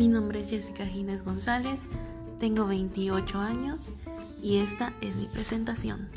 Mi nombre es Jessica Gines González, tengo 28 años y esta es mi presentación.